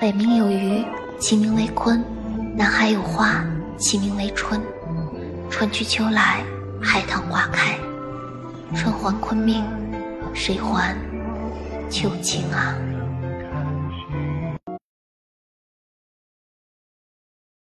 北冥有鱼，其名为鲲。南海有花，其名为春。春去秋来，海棠花开。春还鲲命，谁还秋情啊？